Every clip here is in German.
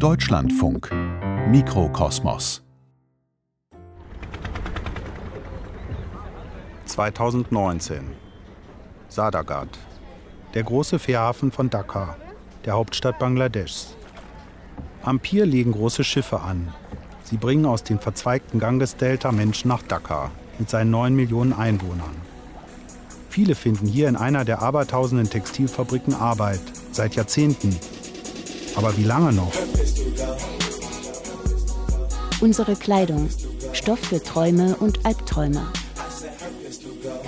Deutschlandfunk Mikrokosmos 2019 Sadagat Der große Fährhafen von Dhaka, der Hauptstadt Bangladeschs. Am Pier legen große Schiffe an. Sie bringen aus dem verzweigten Gang des Delta Menschen nach Dhaka mit seinen 9 Millionen Einwohnern. Viele finden hier in einer der abertausenden Textilfabriken Arbeit, seit Jahrzehnten. Aber wie lange noch? Unsere Kleidung. Stoff für Träume und Albträume.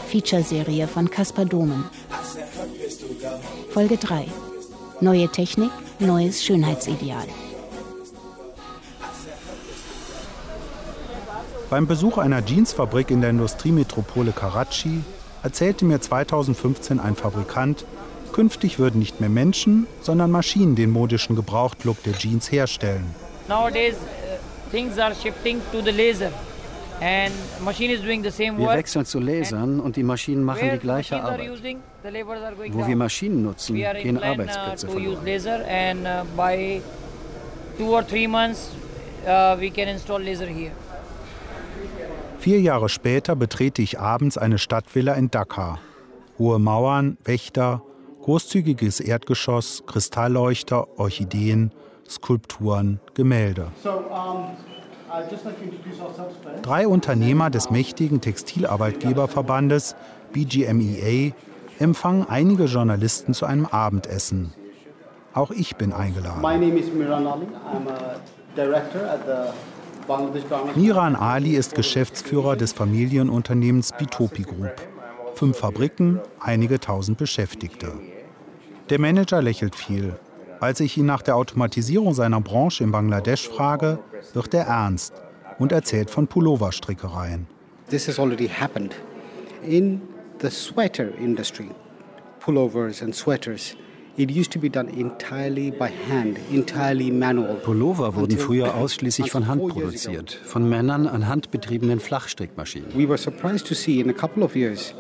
Featureserie von Caspar Domen. Folge 3. Neue Technik, neues Schönheitsideal. Beim Besuch einer Jeansfabrik in der Industriemetropole Karachi erzählte mir 2015 ein Fabrikant, künftig würden nicht mehr Menschen, sondern Maschinen den modischen Gebrauchtlook der Jeans herstellen. Nowadays uh, things are shifting to the laser. And machine is doing the same Wir work. wechseln zu Lasern und die Maschinen machen die gleiche Arbeit. Wo wir. Maschinen nutzen, gehen uh, Arbeitsplätze verloren. laser and uh, by two or three months we can install laser here. Vier Jahre später betrete ich abends eine Stadtvilla in Dhaka. Hohe Mauern, Wächter, großzügiges Erdgeschoss, Kristallleuchter, Orchideen, Skulpturen, Gemälde. Drei Unternehmer des mächtigen Textilarbeitgeberverbandes BGMEA empfangen einige Journalisten zu einem Abendessen. Auch ich bin eingeladen. Miran Ali ist Geschäftsführer des Familienunternehmens Bitopi Group. Fünf Fabriken, einige tausend Beschäftigte. Der Manager lächelt viel. Als ich ihn nach der Automatisierung seiner Branche in Bangladesch frage, wird er ernst und erzählt von Pulloverstrickereien. This has already happened in the sweater industry. Pullovers and sweaters. It used to be done entirely by hand, entirely manual. Pullover wurden früher ausschließlich von Hand produziert, von Männern an handbetriebenen Flachstrickmaschinen. We were surprised to see in a couple of years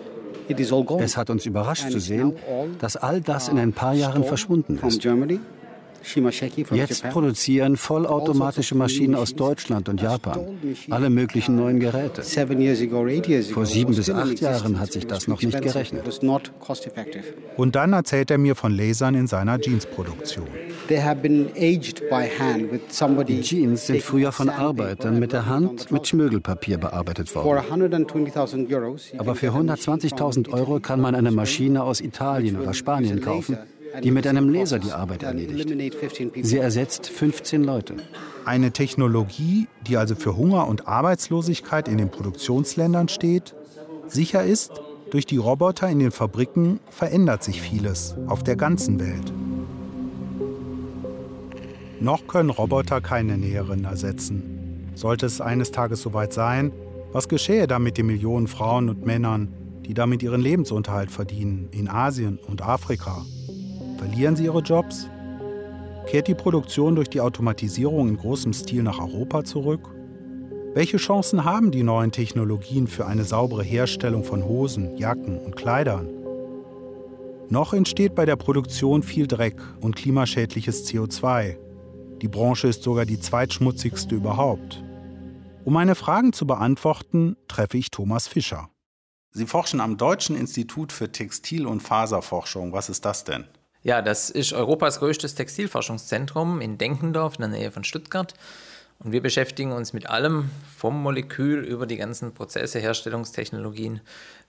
Es hat uns überrascht zu sehen, dass all das in ein paar Jahren verschwunden ist. Jetzt produzieren vollautomatische Maschinen aus Deutschland und Japan alle möglichen neuen Geräte. Vor sieben bis acht Jahren hat sich das noch nicht gerechnet. Und dann erzählt er mir von Lasern in seiner Jeansproduktion. Die Jeans sind früher von Arbeitern mit der Hand mit trouser. Schmirgelpapier bearbeitet worden. 120.000 Euros, you Aber für get a machine 120.000 from Euro kann man eine Maschine aus Italien oder Spanien kaufen, die mit einem Laser die Arbeit erledigt. Sie ersetzt 15 Leute. Eine Technologie, die also für Hunger und Arbeitslosigkeit in den Produktionsländern steht, sicher ist, durch die Roboter in den Fabriken verändert sich vieles auf der ganzen Welt. Noch können Roboter keine Näherinnen ersetzen. Sollte es eines Tages soweit sein, was geschähe dann mit den Millionen Frauen und Männern, die damit ihren Lebensunterhalt verdienen, in Asien und Afrika? Verlieren sie ihre Jobs? Kehrt die Produktion durch die Automatisierung in großem Stil nach Europa zurück? Welche Chancen haben die neuen Technologien für eine saubere Herstellung von Hosen, Jacken und Kleidern? Noch entsteht bei der Produktion viel Dreck und klimaschädliches CO2. Die Branche ist sogar die zweitschmutzigste überhaupt. Um meine Fragen zu beantworten, treffe ich Thomas Fischer. Sie forschen am Deutschen Institut für Textil- und Faserforschung. Was ist das denn? Ja, das ist Europas größtes Textilforschungszentrum in Denkendorf in der Nähe von Stuttgart. Und wir beschäftigen uns mit allem vom Molekül über die ganzen Prozesse, Herstellungstechnologien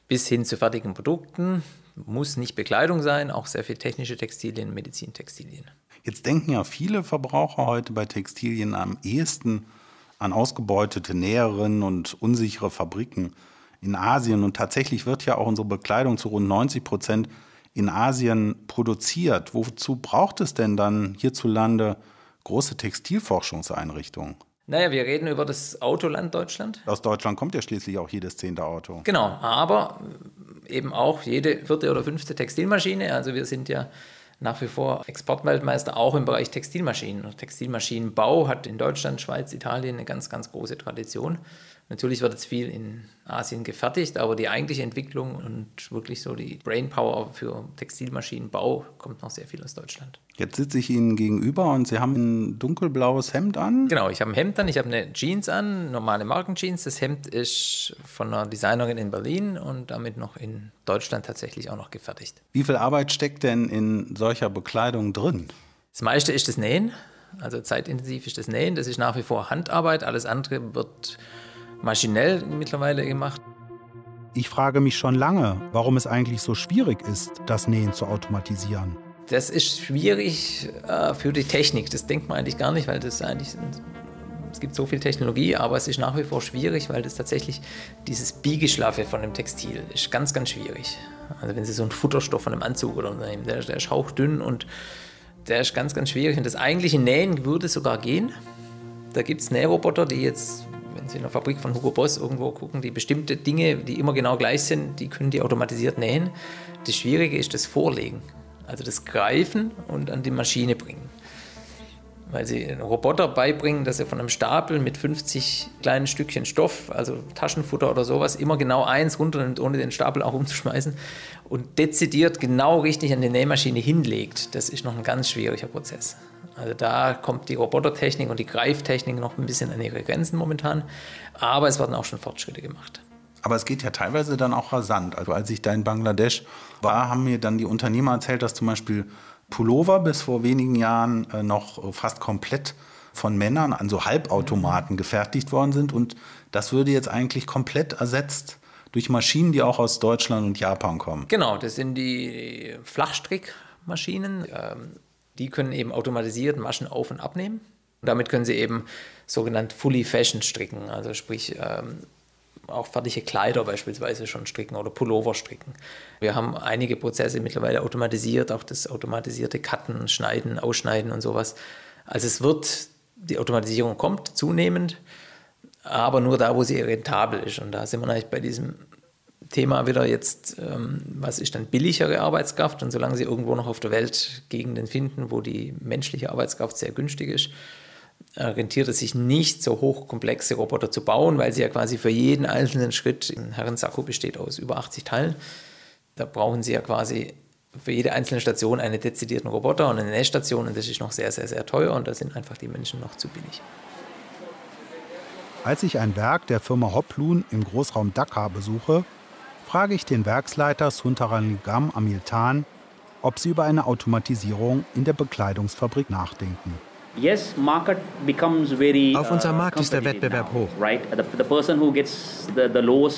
bis hin zu fertigen Produkten. Muss nicht Bekleidung sein, auch sehr viel technische Textilien, Medizintextilien. Jetzt denken ja viele Verbraucher heute bei Textilien am ehesten an ausgebeutete Näherinnen und unsichere Fabriken in Asien. Und tatsächlich wird ja auch unsere Bekleidung zu rund 90 Prozent in Asien produziert. Wozu braucht es denn dann hierzulande große Textilforschungseinrichtungen? Naja, wir reden über das Autoland Deutschland. Aus Deutschland kommt ja schließlich auch jedes zehnte Auto. Genau, aber eben auch jede vierte oder fünfte Textilmaschine. Also wir sind ja nach wie vor Exportweltmeister auch im Bereich Textilmaschinen. Textilmaschinenbau hat in Deutschland, Schweiz, Italien eine ganz, ganz große Tradition. Natürlich wird jetzt viel in Asien gefertigt, aber die eigentliche Entwicklung und wirklich so die Brainpower für Textilmaschinenbau kommt noch sehr viel aus Deutschland. Jetzt sitze ich Ihnen gegenüber und Sie haben ein dunkelblaues Hemd an. Genau, ich habe ein Hemd an, ich habe eine Jeans an, normale Markenjeans. Das Hemd ist von einer Designerin in Berlin und damit noch in Deutschland tatsächlich auch noch gefertigt. Wie viel Arbeit steckt denn in solcher Bekleidung drin? Das meiste ist das Nähen. Also zeitintensiv ist das Nähen. Das ist nach wie vor Handarbeit. Alles andere wird maschinell mittlerweile gemacht. Ich frage mich schon lange, warum es eigentlich so schwierig ist, das Nähen zu automatisieren. Das ist schwierig äh, für die Technik. Das denkt man eigentlich gar nicht, weil das eigentlich es gibt so viel Technologie, aber es ist nach wie vor schwierig, weil das tatsächlich dieses Biegeschlaffe von dem Textil ist ganz, ganz schwierig. Also wenn Sie so einen Futterstoff von einem Anzug oder nehmen, der, der ist hauchdünn und der ist ganz, ganz schwierig. Und das eigentliche Nähen würde sogar gehen. Da gibt es Nähroboter, die jetzt wenn Sie in der Fabrik von Hugo Boss irgendwo gucken, die bestimmte Dinge, die immer genau gleich sind, die können die automatisiert nähen. Das Schwierige ist das Vorlegen, also das Greifen und an die Maschine bringen. Weil sie einen Roboter beibringen, dass er von einem Stapel mit 50 kleinen Stückchen Stoff, also Taschenfutter oder sowas, immer genau eins runternimmt, ohne den Stapel auch umzuschmeißen und dezidiert genau richtig an die Nähmaschine hinlegt. Das ist noch ein ganz schwieriger Prozess. Also da kommt die Robotertechnik und die Greiftechnik noch ein bisschen an ihre Grenzen momentan. Aber es werden auch schon Fortschritte gemacht. Aber es geht ja teilweise dann auch rasant. Also als ich da in Bangladesch war, haben mir dann die Unternehmer erzählt, dass zum Beispiel Pullover bis vor wenigen Jahren äh, noch fast komplett von Männern an so Halbautomaten gefertigt worden sind. Und das würde jetzt eigentlich komplett ersetzt durch Maschinen, die auch aus Deutschland und Japan kommen. Genau, das sind die Flachstrickmaschinen. Ähm, die können eben automatisiert Maschen auf- und abnehmen. Und damit können sie eben sogenannt Fully Fashion stricken, also sprich ähm, auch fertige Kleider beispielsweise schon stricken oder Pullover stricken. Wir haben einige Prozesse mittlerweile automatisiert, auch das automatisierte Cutten, Schneiden, Ausschneiden und sowas. Also es wird, die Automatisierung kommt zunehmend, aber nur da, wo sie rentabel ist. Und da sind wir eigentlich bei diesem Thema wieder jetzt, ähm, was ist dann billigere Arbeitskraft? Und solange sie irgendwo noch auf der Welt Gegenden finden, wo die menschliche Arbeitskraft sehr günstig ist, äh, rentiert es sich nicht, so hochkomplexe Roboter zu bauen, weil sie ja quasi für jeden einzelnen Schritt, ein Herrensakko besteht aus über 80 Teilen, da brauchen sie ja quasi für jede einzelne Station einen dezidierten Roboter und eine Nähstation und das ist noch sehr, sehr, sehr teuer und da sind einfach die Menschen noch zu billig. Als ich ein Werk der Firma Hoplun im Großraum Dhaka besuche, frage ich den Werksleiter Suntaranigam Amiltan, ob sie über eine Automatisierung in der Bekleidungsfabrik nachdenken. Auf unserem Markt ist der Wettbewerb hoch.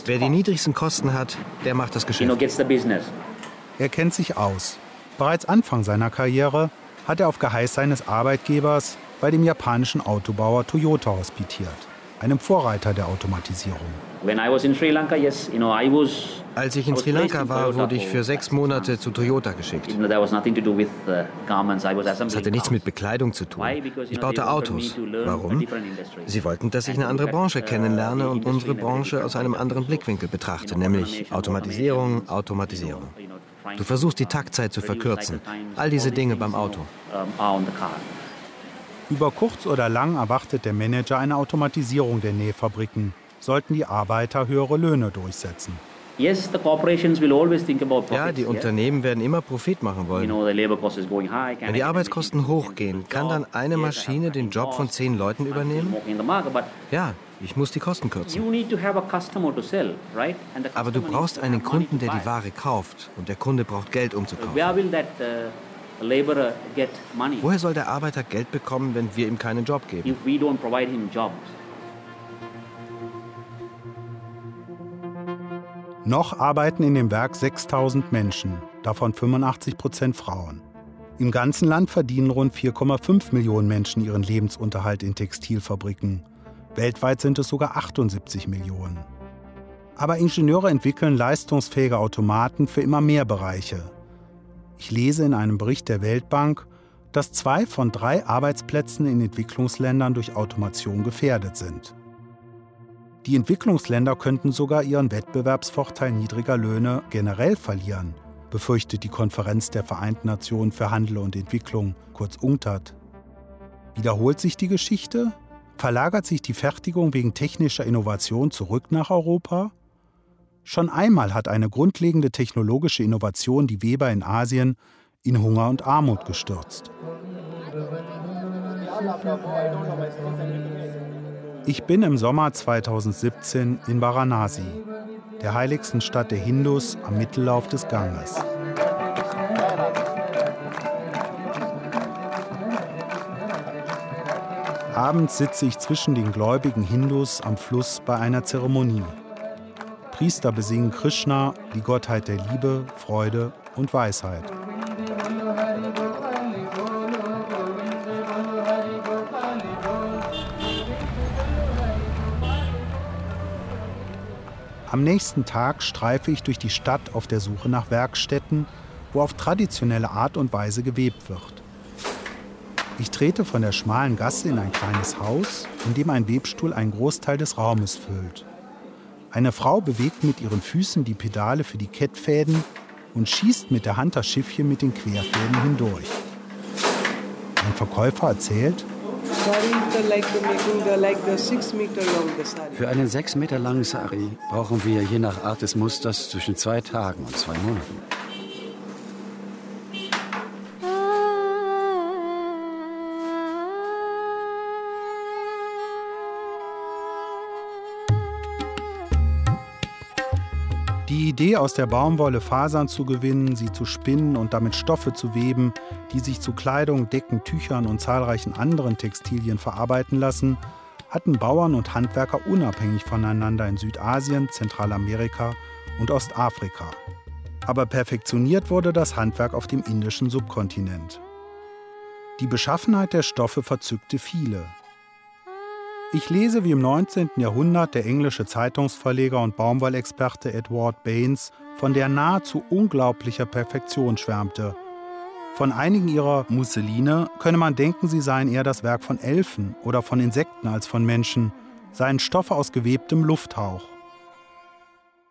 Wer die niedrigsten Kosten hat, der macht das Geschäft. Er kennt sich aus. Bereits Anfang seiner Karriere hat er auf Geheiß seines Arbeitgebers bei dem japanischen Autobauer Toyota hospitiert, einem Vorreiter der Automatisierung. Als ich in Sri Lanka war, wurde ich für sechs Monate zu Toyota geschickt. Uh, es hatte nichts mit Bekleidung zu tun. Ich baute Autos. Warum? Sie wollten, dass ich eine andere Branche kennenlerne und unsere Branche aus einem anderen Blickwinkel betrachte, nämlich Automatisierung, Automatisierung. Du versuchst die Taktzeit zu verkürzen. All diese Dinge beim Auto. Über kurz oder lang erwartet der Manager eine Automatisierung der Nähfabriken sollten die Arbeiter höhere Löhne durchsetzen. Ja, die Unternehmen werden immer Profit machen wollen. Wenn die Arbeitskosten hochgehen, kann dann eine Maschine den Job von zehn Leuten übernehmen? Ja, ich muss die Kosten kürzen. Aber du brauchst einen Kunden, der die Ware kauft. Und der Kunde braucht Geld, um zu kaufen. Woher soll der Arbeiter Geld bekommen, wenn wir ihm keinen Job geben? Noch arbeiten in dem Werk 6000 Menschen, davon 85 Prozent Frauen. Im ganzen Land verdienen rund 4,5 Millionen Menschen ihren Lebensunterhalt in Textilfabriken. Weltweit sind es sogar 78 Millionen. Aber Ingenieure entwickeln leistungsfähige Automaten für immer mehr Bereiche. Ich lese in einem Bericht der Weltbank, dass zwei von drei Arbeitsplätzen in Entwicklungsländern durch Automation gefährdet sind. Die Entwicklungsländer könnten sogar ihren Wettbewerbsvorteil niedriger Löhne generell verlieren, befürchtet die Konferenz der Vereinten Nationen für Handel und Entwicklung, kurz UNCTAD. Wiederholt sich die Geschichte? Verlagert sich die Fertigung wegen technischer Innovation zurück nach Europa? Schon einmal hat eine grundlegende technologische Innovation die Weber in Asien in Hunger und Armut gestürzt. Ich bin im Sommer 2017 in Varanasi, der heiligsten Stadt der Hindus am Mittellauf des Ganges. Abends sitze ich zwischen den gläubigen Hindus am Fluss bei einer Zeremonie. Priester besingen Krishna, die Gottheit der Liebe, Freude und Weisheit. Am nächsten Tag streife ich durch die Stadt auf der Suche nach Werkstätten, wo auf traditionelle Art und Weise gewebt wird. Ich trete von der schmalen Gasse in ein kleines Haus, in dem ein Webstuhl einen Großteil des Raumes füllt. Eine Frau bewegt mit ihren Füßen die Pedale für die Kettfäden und schießt mit der Hand das Schiffchen mit den Querfäden hindurch. Ein Verkäufer erzählt, für einen sechs Meter langen Sari brauchen wir je nach Art des Musters zwischen zwei Tagen und zwei Monaten. Idee, aus der Baumwolle Fasern zu gewinnen, sie zu spinnen und damit Stoffe zu weben, die sich zu Kleidung, Decken, Tüchern und zahlreichen anderen Textilien verarbeiten lassen, hatten Bauern und Handwerker unabhängig voneinander in Südasien, Zentralamerika und Ostafrika. Aber perfektioniert wurde das Handwerk auf dem indischen Subkontinent. Die Beschaffenheit der Stoffe verzückte viele, ich lese, wie im 19. Jahrhundert der englische Zeitungsverleger und Baumwollexperte Edward Baines von der nahezu unglaublicher Perfektion schwärmte. Von einigen ihrer Musseline könne man denken, sie seien eher das Werk von Elfen oder von Insekten als von Menschen, seien Stoffe aus gewebtem Lufthauch.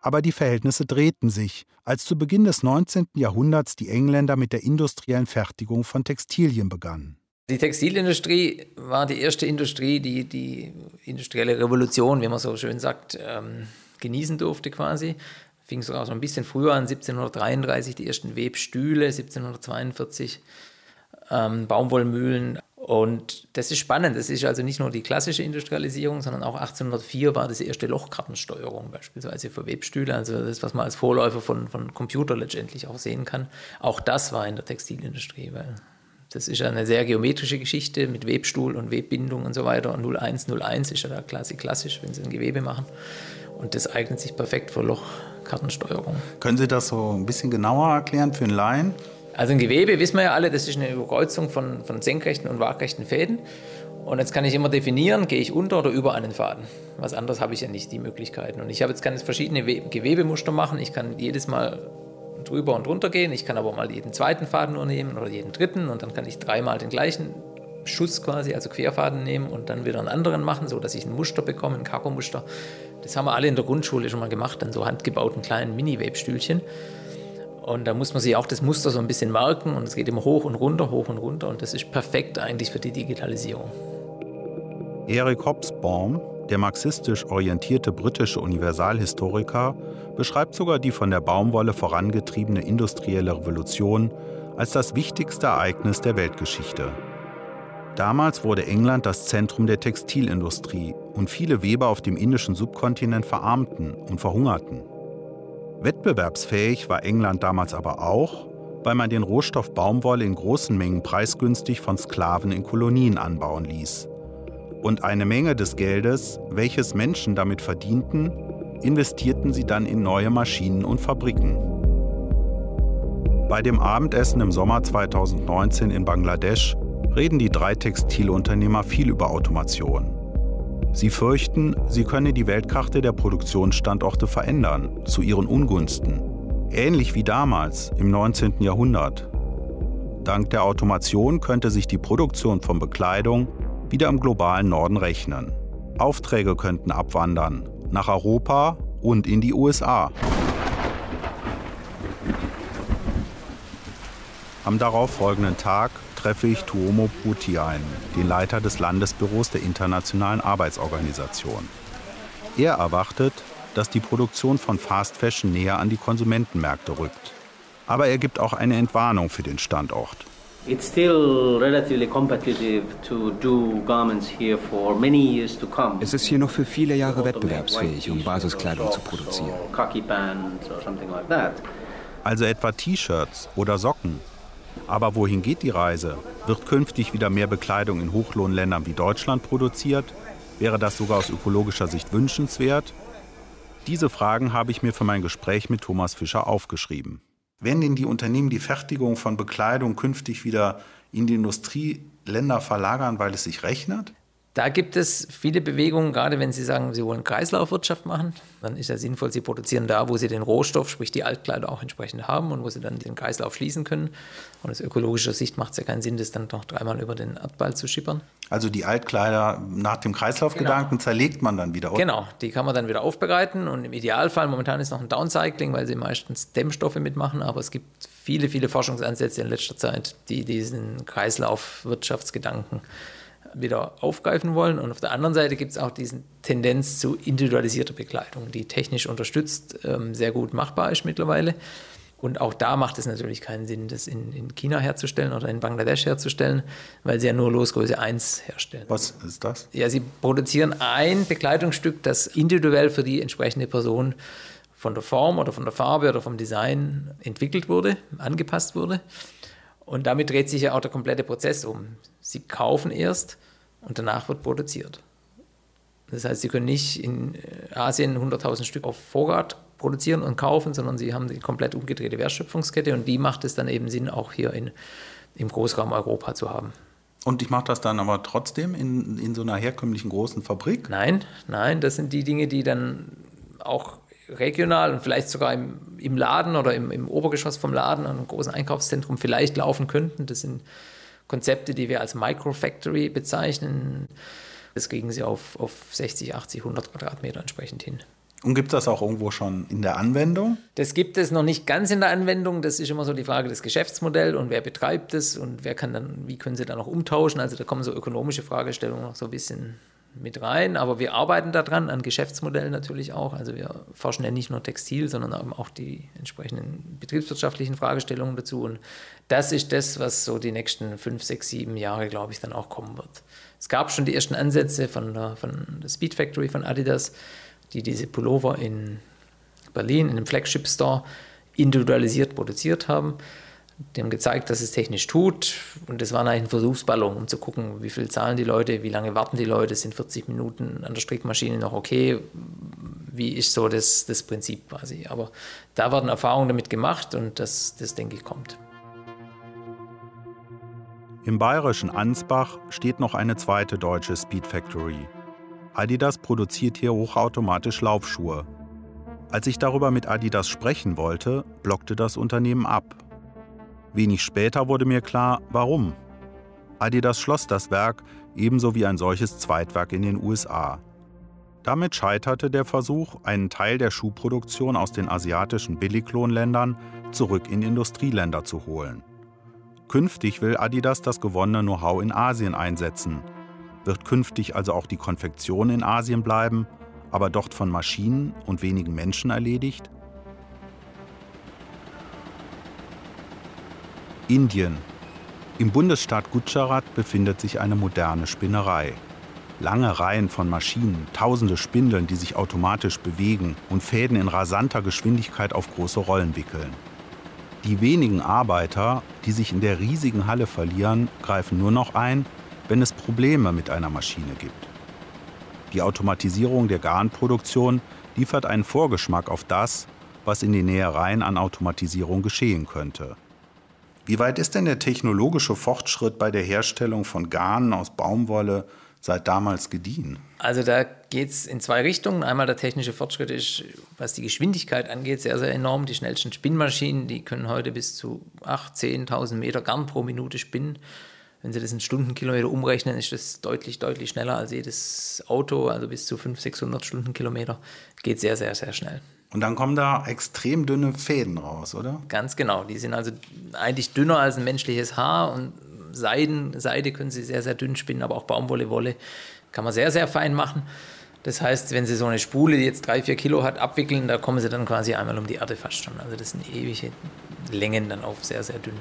Aber die Verhältnisse drehten sich, als zu Beginn des 19. Jahrhunderts die Engländer mit der industriellen Fertigung von Textilien begannen. Die Textilindustrie war die erste Industrie, die die industrielle Revolution, wie man so schön sagt, ähm, genießen durfte quasi. Fing sogar so ein bisschen früher an, 1733 die ersten Webstühle, 1742 ähm, Baumwollmühlen. Und das ist spannend. Das ist also nicht nur die klassische Industrialisierung, sondern auch 1804 war das erste Lochkartensteuerung beispielsweise für Webstühle. Also das, was man als Vorläufer von, von Computer letztendlich auch sehen kann. Auch das war in der Textilindustrie, weil das ist eine sehr geometrische Geschichte mit Webstuhl und Webbindung und so weiter. Und 0101 ist ja da quasi klassisch, wenn Sie ein Gewebe machen. Und das eignet sich perfekt für Lochkartensteuerung. Können Sie das so ein bisschen genauer erklären für einen Laien? Also ein Gewebe, wissen wir ja alle, das ist eine Überkreuzung von, von senkrechten und waagrechten Fäden. Und jetzt kann ich immer definieren, gehe ich unter oder über einen Faden. Was anderes habe ich ja nicht, die Möglichkeiten. Und ich habe jetzt kann jetzt verschiedene Gewebemuster machen. Ich kann jedes Mal drüber und runter gehen. Ich kann aber mal jeden zweiten Faden nur nehmen oder jeden dritten und dann kann ich dreimal den gleichen Schuss quasi, also Querfaden nehmen und dann wieder einen anderen machen, so dass ich ein Muster bekomme, ein Kakomuster. Das haben wir alle in der Grundschule schon mal gemacht, dann so handgebauten kleinen Mini-Webstühlchen. Und da muss man sich auch das Muster so ein bisschen merken und es geht immer hoch und runter, hoch und runter und das ist perfekt eigentlich für die Digitalisierung. Erik Hobsbawm, der marxistisch orientierte britische Universalhistoriker, beschreibt sogar die von der Baumwolle vorangetriebene industrielle Revolution als das wichtigste Ereignis der Weltgeschichte. Damals wurde England das Zentrum der Textilindustrie und viele Weber auf dem indischen Subkontinent verarmten und verhungerten. Wettbewerbsfähig war England damals aber auch, weil man den Rohstoff Baumwolle in großen Mengen preisgünstig von Sklaven in Kolonien anbauen ließ. Und eine Menge des Geldes, welches Menschen damit verdienten, investierten sie dann in neue Maschinen und Fabriken. Bei dem Abendessen im Sommer 2019 in Bangladesch reden die drei Textilunternehmer viel über Automation. Sie fürchten, sie könne die Weltkarte der Produktionsstandorte verändern, zu ihren Ungunsten. Ähnlich wie damals im 19. Jahrhundert. Dank der Automation könnte sich die Produktion von Bekleidung wieder im globalen Norden rechnen. Aufträge könnten abwandern, nach Europa und in die USA. Am darauffolgenden Tag treffe ich Tuomo Puti ein, den Leiter des Landesbüros der Internationalen Arbeitsorganisation. Er erwartet, dass die Produktion von Fast Fashion näher an die Konsumentenmärkte rückt. Aber er gibt auch eine Entwarnung für den Standort. It's still relatively competitive to do garments here for many years to come. Es ist hier noch für viele Jahre wettbewerbsfähig, um Basiskleidung zu produzieren. Also etwa T-Shirts oder Socken. Aber wohin geht die Reise? Wird künftig wieder mehr Bekleidung in Hochlohnländern wie Deutschland produziert? Wäre das sogar aus ökologischer Sicht wünschenswert? Diese Fragen habe ich mir für mein Gespräch mit Thomas Fischer aufgeschrieben. Werden denn die Unternehmen die Fertigung von Bekleidung künftig wieder in die Industrieländer verlagern, weil es sich rechnet? Da gibt es viele Bewegungen, gerade wenn Sie sagen, Sie wollen Kreislaufwirtschaft machen, dann ist ja sinnvoll, Sie produzieren da, wo Sie den Rohstoff, sprich die Altkleider auch entsprechend haben und wo Sie dann den Kreislauf schließen können. Und aus ökologischer Sicht macht es ja keinen Sinn, das dann noch dreimal über den Erdball zu schippern. Also die Altkleider nach dem Kreislaufgedanken genau. zerlegt man dann wieder, oder? Genau, die kann man dann wieder aufbereiten und im Idealfall, momentan ist noch ein Downcycling, weil sie meistens Dämmstoffe mitmachen, aber es gibt viele, viele Forschungsansätze in letzter Zeit, die diesen Kreislaufwirtschaftsgedanken wieder aufgreifen wollen. Und auf der anderen Seite gibt es auch diese Tendenz zu individualisierter Bekleidung, die technisch unterstützt ähm, sehr gut machbar ist mittlerweile. Und auch da macht es natürlich keinen Sinn, das in, in, China herzustellen oder in Bangladesch herzustellen, weil sie ja nur Losgröße 1 herstellen. Was ist das? Ja, sie produzieren ein Bekleidungsstück, das individuell für die entsprechende Person von der Form oder von der Farbe oder vom Design entwickelt wurde, angepasst wurde. Und damit dreht sich ja auch der komplette Prozess um. Sie kaufen erst und danach wird produziert. Das heißt, Sie können nicht in äh, Asien 100.000 Stück auf Vorrat produzieren und kaufen, sondern Sie haben die komplett umgedrehte Wertschöpfungskette und die macht es dann eben Sinn, auch hier in, im Großraum Europa zu haben. Und ich mache das dann aber trotzdem in, in so einer herkömmlichen großen Fabrik? Nein, nein, das sind die Dinge, die dann auch regional und vielleicht sogar im, im Laden oder im, im Obergeschoss vom Laden, an einem großen Einkaufszentrum vielleicht laufen könnten. Das sind Konzepte, die wir als Microfactory bezeichnen. Das kriegen sie auf, auf 60, 80, 100 Quadratmeter entsprechend hin. Und gibt es das auch irgendwo schon in der Anwendung? Das gibt es noch nicht ganz in der Anwendung. Das ist immer so die Frage des Geschäftsmodells und wer betreibt es und wer kann dann, wie können sie dann noch umtauschen. Also da kommen so ökonomische Fragestellungen noch so ein bisschen mit rein. Aber wir arbeiten daran, an Geschäftsmodellen natürlich auch. Also wir forschen ja nicht nur Textil, sondern auch die entsprechenden betriebswirtschaftlichen Fragestellungen dazu. Und das ist das, was so die nächsten fünf, sechs, sieben Jahre, glaube ich, dann auch kommen wird. Es gab schon die ersten Ansätze von der, von der Speed Factory von Adidas, die diese Pullover in Berlin, in einem Flagship Store, individualisiert produziert haben. Die haben gezeigt, dass es technisch tut. Und das war eigentlich ein Versuchsballon, um zu gucken, wie viel zahlen die Leute, wie lange warten die Leute, sind 40 Minuten an der Strickmaschine noch okay, wie ist so das, das Prinzip quasi. Aber da werden Erfahrungen damit gemacht und das, das denke ich, kommt. Im bayerischen Ansbach steht noch eine zweite deutsche Speed Factory. Adidas produziert hier hochautomatisch Laufschuhe. Als ich darüber mit Adidas sprechen wollte, blockte das Unternehmen ab. Wenig später wurde mir klar, warum. Adidas schloss das Werk, ebenso wie ein solches Zweitwerk in den USA. Damit scheiterte der Versuch, einen Teil der Schuhproduktion aus den asiatischen Billiglohnländern zurück in Industrieländer zu holen. Künftig will Adidas das gewonnene Know-how in Asien einsetzen. Wird künftig also auch die Konfektion in Asien bleiben, aber dort von Maschinen und wenigen Menschen erledigt? Indien. Im Bundesstaat Gujarat befindet sich eine moderne Spinnerei. Lange Reihen von Maschinen, tausende Spindeln, die sich automatisch bewegen und Fäden in rasanter Geschwindigkeit auf große Rollen wickeln. Die wenigen Arbeiter, die sich in der riesigen Halle verlieren, greifen nur noch ein, wenn es Probleme mit einer Maschine gibt. Die Automatisierung der Garnproduktion liefert einen Vorgeschmack auf das, was in den Nähereien an Automatisierung geschehen könnte. Wie weit ist denn der technologische Fortschritt bei der Herstellung von Garnen aus Baumwolle seit damals gediehen? Also da geht es in zwei Richtungen. Einmal der technische Fortschritt ist, was die Geschwindigkeit angeht, sehr, sehr enorm. Die schnellsten Spinnmaschinen, die können heute bis zu 8.000, 10.000 Meter Garn pro Minute spinnen. Wenn Sie das in Stundenkilometer umrechnen, ist das deutlich, deutlich schneller als jedes Auto, also bis zu 500, 600 Stundenkilometer. Geht sehr, sehr, sehr schnell. Und dann kommen da extrem dünne Fäden raus, oder? Ganz genau. Die sind also eigentlich dünner als ein menschliches Haar und Seiden, Seide können Sie sehr, sehr dünn spinnen, aber auch Baumwolle, Wolle kann man sehr, sehr fein machen. Das heißt, wenn Sie so eine Spule, die jetzt drei, vier Kilo hat, abwickeln, da kommen Sie dann quasi einmal um die Erde fast schon. Also das sind ewige Längen dann auf sehr, sehr dünn.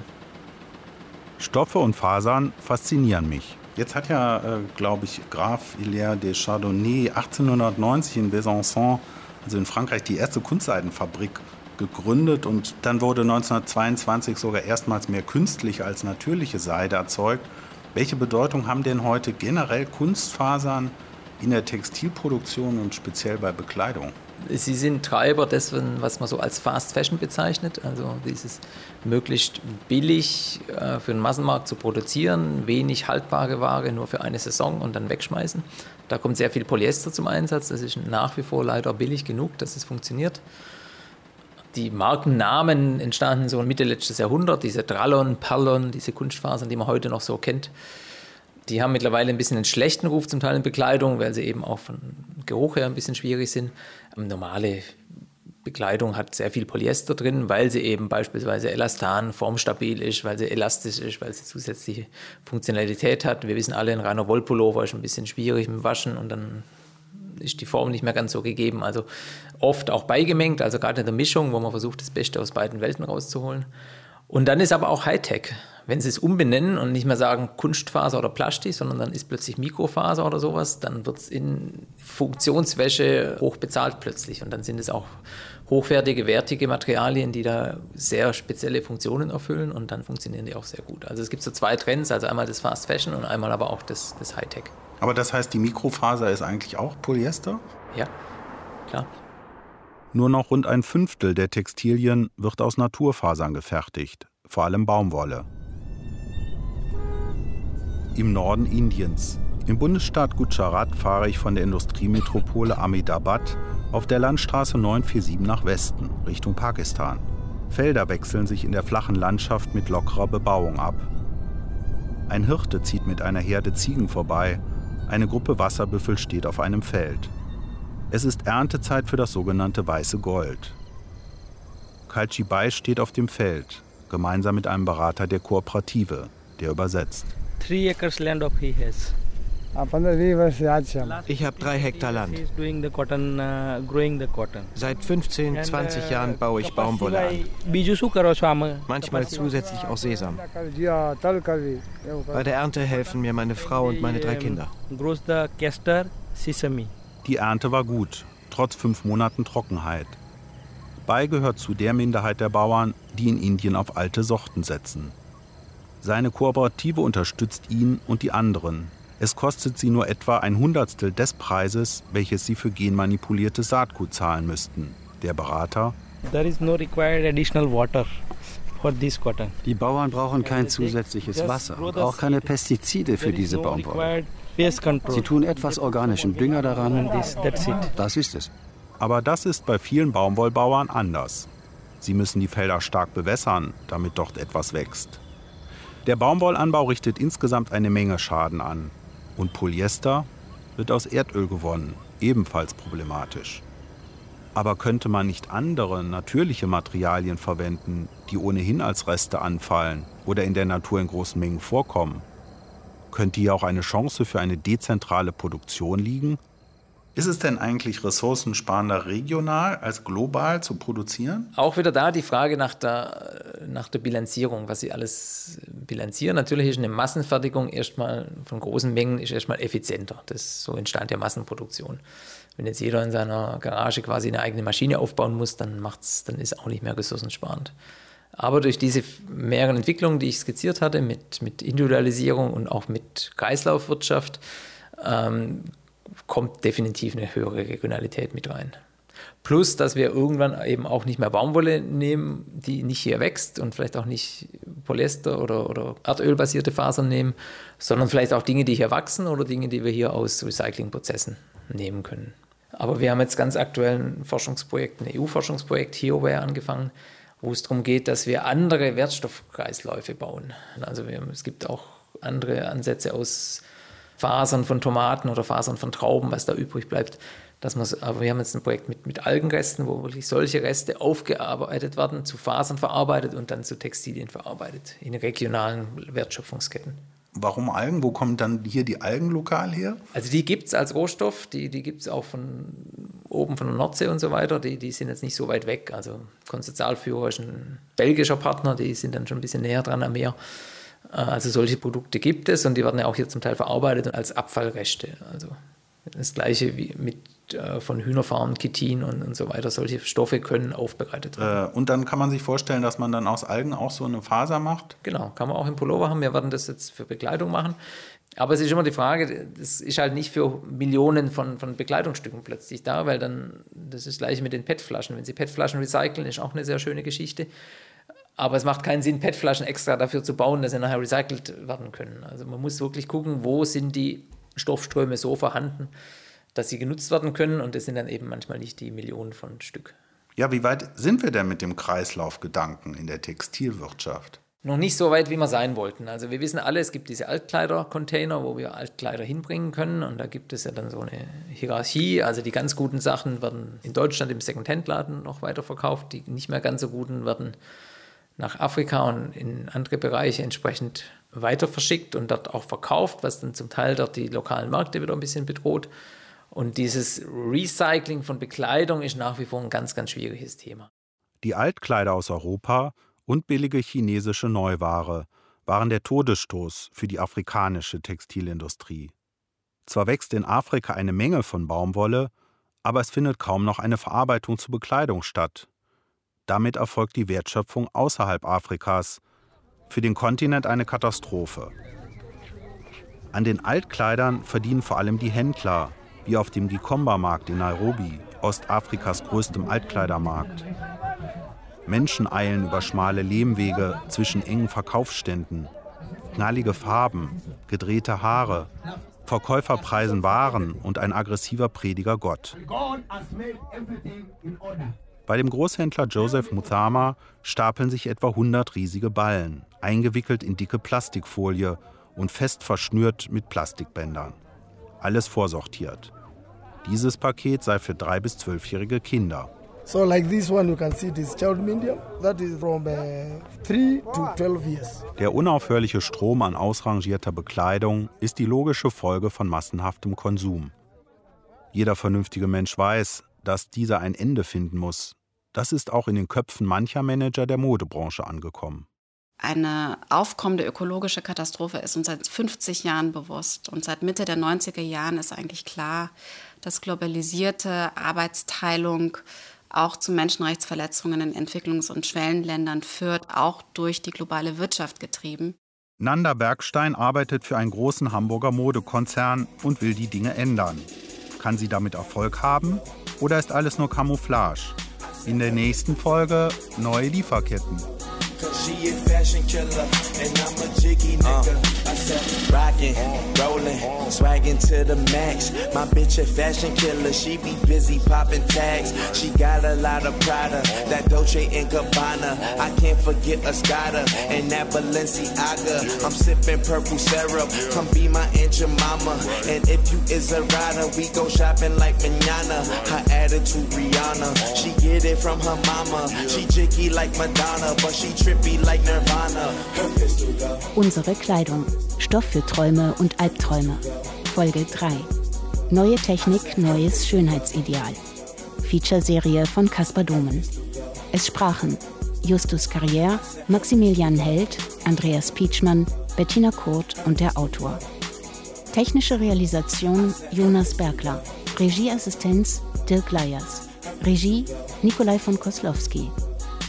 Stoffe und Fasern faszinieren mich. Jetzt hat ja, äh, glaube ich, Graf Hilaire de Chardonnay 1890 in Besançon, also in Frankreich, die erste Kunstseidenfabrik gegründet und dann wurde 1922 sogar erstmals mehr künstliche als natürliche Seide erzeugt. Welche Bedeutung haben denn heute generell Kunstfasern in der Textilproduktion und speziell bei Bekleidung? Sie sind Treiber dessen, was man so als Fast Fashion bezeichnet, also dieses möglichst billig äh, für den Massenmarkt zu produzieren, wenig haltbare Ware nur für eine Saison und dann wegschmeißen. Da kommt sehr viel Polyester zum Einsatz, das ist nach wie vor leider billig genug, dass es funktioniert. Die Markennamen entstanden so Mitte letztes Jahrhundert, diese Drallon, Perlon, diese Kunstfasern, die man heute noch so kennt. Die haben mittlerweile ein bisschen einen schlechten Ruf zum Teil in Bekleidung, weil sie eben auch von Geruch her ein bisschen schwierig sind. Normale Bekleidung hat sehr viel Polyester drin, weil sie eben beispielsweise elastan, formstabil ist, weil sie elastisch ist, weil sie zusätzliche Funktionalität hat. Wir wissen alle, ein reiner Wollpullover ist ein bisschen schwierig mit Waschen und dann ist die Form nicht mehr ganz so gegeben. Also oft auch beigemengt, also gerade in der Mischung, wo man versucht, das Beste aus beiden Welten rauszuholen. Und dann ist aber auch Hightech wenn sie es umbenennen und nicht mehr sagen Kunstfaser oder Plastik, sondern dann ist plötzlich Mikrofaser oder sowas, dann wird es in Funktionswäsche hoch bezahlt plötzlich. Und dann sind es auch hochwertige, wertige Materialien, die da sehr spezielle Funktionen erfüllen und dann funktionieren die auch sehr gut. Also es gibt so zwei Trends, also einmal das Fast Fashion und einmal aber auch das, das Hightech. Aber das heißt, die Mikrofaser ist eigentlich auch Polyester? Ja, klar. Nur noch rund ein Fünftel der Textilien wird aus Naturfasern gefertigt, vor allem Baumwolle im Norden Indiens. Im Bundesstaat Gujarat fahre ich von der Industriemetropole Ahmedabad auf der Landstraße 947 nach Westen, Richtung Pakistan. Felder wechseln sich in der flachen Landschaft mit lockerer Bebauung ab. Ein Hirte zieht mit einer Herde Ziegen vorbei. Eine Gruppe Wasserbüffel steht auf einem Feld. Es ist Erntezeit für das sogenannte weiße Gold. Kalchibai steht auf dem Feld, gemeinsam mit einem Berater der Kooperative, der übersetzt three acres land of he has. Ich habe drei Hektar Land. Seit 15, 20 Jahren baue ich Baumwolle an. Manchmal zusätzlich auch Sesam. Bei der Ernte helfen mir meine Frau und meine drei Kinder. Die Ernte war gut, trotz fünf Monaten Trockenheit. Bai gehört zu der Minderheit der Bauern, die in Indien auf alte Sorten setzen. Seine Kooperative unterstützt ihn und die anderen. Es kostet sie nur etwa ein Hundertstel des Preises, welches sie für genmanipuliertes Saatgut zahlen müssten. Der Berater. Die Bauern brauchen kein zusätzliches Wasser und auch keine Pestizide für diese Baumwolle. Sie tun etwas organischen Dünger daran. Das ist es. Aber das ist bei vielen Baumwollbauern anders. Sie müssen die Felder stark bewässern, damit dort etwas wächst. Der Baumwollanbau richtet insgesamt eine Menge Schaden an. Und Polyester wird aus Erdöl gewonnen, ebenfalls problematisch. Aber könnte man nicht andere, natürliche Materialien verwenden, die ohnehin als Reste anfallen oder in der Natur in großen Mengen vorkommen? Könnte hier auch eine Chance für eine dezentrale Produktion liegen? Ist es denn eigentlich ressourcensparender regional als global zu produzieren? Auch wieder da die Frage nach der, nach der Bilanzierung, was Sie alles bilanzieren. Natürlich ist eine Massenfertigung erstmal von großen Mengen ist erstmal effizienter. Das so entstand ja Massenproduktion. Wenn jetzt jeder in seiner Garage quasi eine eigene Maschine aufbauen muss, dann macht's, dann ist auch nicht mehr ressourcensparend. Aber durch diese mehreren Entwicklungen, die ich skizziert hatte, mit, mit Individualisierung und auch mit Kreislaufwirtschaft, ähm, kommt definitiv eine höhere Regionalität mit rein. Plus, dass wir irgendwann eben auch nicht mehr Baumwolle nehmen, die nicht hier wächst und vielleicht auch nicht Polyester oder, oder Erdölbasierte Fasern nehmen, sondern vielleicht auch Dinge, die hier wachsen oder Dinge, die wir hier aus Recyclingprozessen nehmen können. Aber wir haben jetzt ganz aktuell ein Forschungsprojekt, ein EU-Forschungsprojekt, HeoWare, angefangen, wo es darum geht, dass wir andere Wertstoffkreisläufe bauen. Also wir, es gibt auch andere Ansätze aus Fasern von Tomaten oder Fasern von Trauben, was da übrig bleibt. Dass man, aber wir haben jetzt ein Projekt mit, mit Algenresten, wo wirklich solche Reste aufgearbeitet werden, zu Fasern verarbeitet und dann zu Textilien verarbeitet, in regionalen Wertschöpfungsketten. Warum Algen? Wo kommen dann hier die Algen lokal her? Also die gibt es als Rohstoff, die, die gibt es auch von oben von der Nordsee und so weiter. Die, die sind jetzt nicht so weit weg. Also Konsortialführer ist ein belgischer Partner, die sind dann schon ein bisschen näher dran am Meer. Äh, also solche Produkte gibt es und die werden ja auch hier zum Teil verarbeitet als Abfallreste. Also das gleiche wie mit äh, von Hühnerfarmen, Chitin und, und so weiter. Solche Stoffe können aufbereitet werden. Äh, und dann kann man sich vorstellen, dass man dann aus Algen auch so eine Faser macht? Genau, kann man auch im Pullover haben. Wir werden das jetzt für Bekleidung machen. Aber es ist immer die Frage, das ist halt nicht für Millionen von, von Bekleidungsstücken plötzlich da, weil dann, das ist das gleiche mit den PET-Flaschen. Wenn Sie PET-Flaschen recyceln, ist auch eine sehr schöne Geschichte. Aber es macht keinen Sinn, PET-Flaschen extra dafür zu bauen, dass sie nachher recycelt werden können. Also man muss wirklich gucken, wo sind die Stoffströme so vorhanden, dass sie genutzt werden können und das sind dann eben manchmal nicht die Millionen von Stück. Ja, wie weit sind wir denn mit dem Kreislaufgedanken in der Textilwirtschaft? Noch nicht so weit, wie wir sein wollten. Also wir wissen alle, es gibt diese Altkleider-Container, wo wir Altkleider hinbringen können und da gibt es ja dann so eine Hierarchie. Also die ganz guten Sachen werden in Deutschland im Second-Hand-Laden noch weiterverkauft, die nicht mehr ganz so guten werden nach Afrika und in andere Bereiche entsprechend weiter verschickt und dort auch verkauft, was dann zum Teil dort die lokalen Märkte wieder ein bisschen bedroht. Und dieses Recycling von Bekleidung ist nach wie vor ein ganz, ganz schwieriges Thema. Die Altkleider aus Europa und billige chinesische Neuware waren der Todesstoß für die afrikanische Textilindustrie. Zwar wächst in Afrika eine Menge von Baumwolle, aber es findet kaum noch eine Verarbeitung zu Bekleidung statt. Damit erfolgt die Wertschöpfung außerhalb Afrikas. Für den Kontinent eine Katastrophe. An den Altkleidern verdienen vor allem die Händler, wie auf dem Gikomba-Markt in Nairobi, Ostafrikas größtem Altkleidermarkt. Menschen eilen über schmale Lehmwege zwischen engen Verkaufsständen. Knallige Farben, gedrehte Haare, Verkäufer preisen Waren und ein aggressiver Prediger Gott. Bei dem Großhändler Joseph Muthama stapeln sich etwa 100 riesige Ballen, eingewickelt in dicke Plastikfolie und fest verschnürt mit Plastikbändern. Alles vorsortiert. Dieses Paket sei für drei bis zwölfjährige Kinder. So like this one you can see this child medium that is from uh, 3 to 12 years. Der unaufhörliche Strom an ausrangierter Bekleidung ist die logische Folge von massenhaftem Konsum. Jeder vernünftige Mensch weiß, dass dieser ein Ende finden muss. Das ist auch in den Köpfen mancher Manager der Modebranche angekommen. Eine aufkommende ökologische Katastrophe ist uns seit 50 Jahren bewusst. Und seit Mitte der 90er Jahren ist eigentlich klar, dass globalisierte Arbeitsteilung auch zu Menschenrechtsverletzungen in Entwicklungs- und Schwellenländern führt, auch durch die globale Wirtschaft getrieben. Nanda Bergstein arbeitet für einen großen Hamburger Modekonzern und will die Dinge ändern. Kann sie damit Erfolg haben oder ist alles nur Camouflage? In der nächsten Folge neue Lieferketten. She a fashion killer, and I'm a jiggy nigga. Uh, rockin', rollin', swaggin' to the max. My bitch a fashion killer, she be busy poppin' tags. She got a lot of Prada, that Dolce and Gabbana. I can't forget Escada and that Balenciaga. I'm sippin' purple syrup, come be my Aunt Mama. And if you is a rider, we go shopping like manana. Her attitude Rihanna, she get it from her mama. She jiggy like Madonna, but she trippy like Nirvana. Unsere Kleidung. Stoff für Träume und Albträume. Folge 3. Neue Technik, neues Schönheitsideal. Feature-Serie von Caspar Domen. Es sprachen Justus Carrière, Maximilian Held, Andreas Pietschmann, Bettina Kurt und der Autor. Technische Realisation Jonas Bergler. Regieassistenz Dirk Leyers. Regie Nikolai von Koslowski.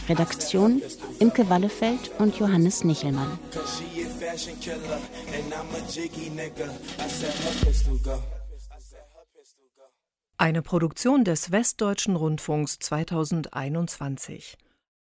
Redaktion Imke Wallefeld und Johannes Nichelmann. Eine Produktion des Westdeutschen Rundfunks 2021.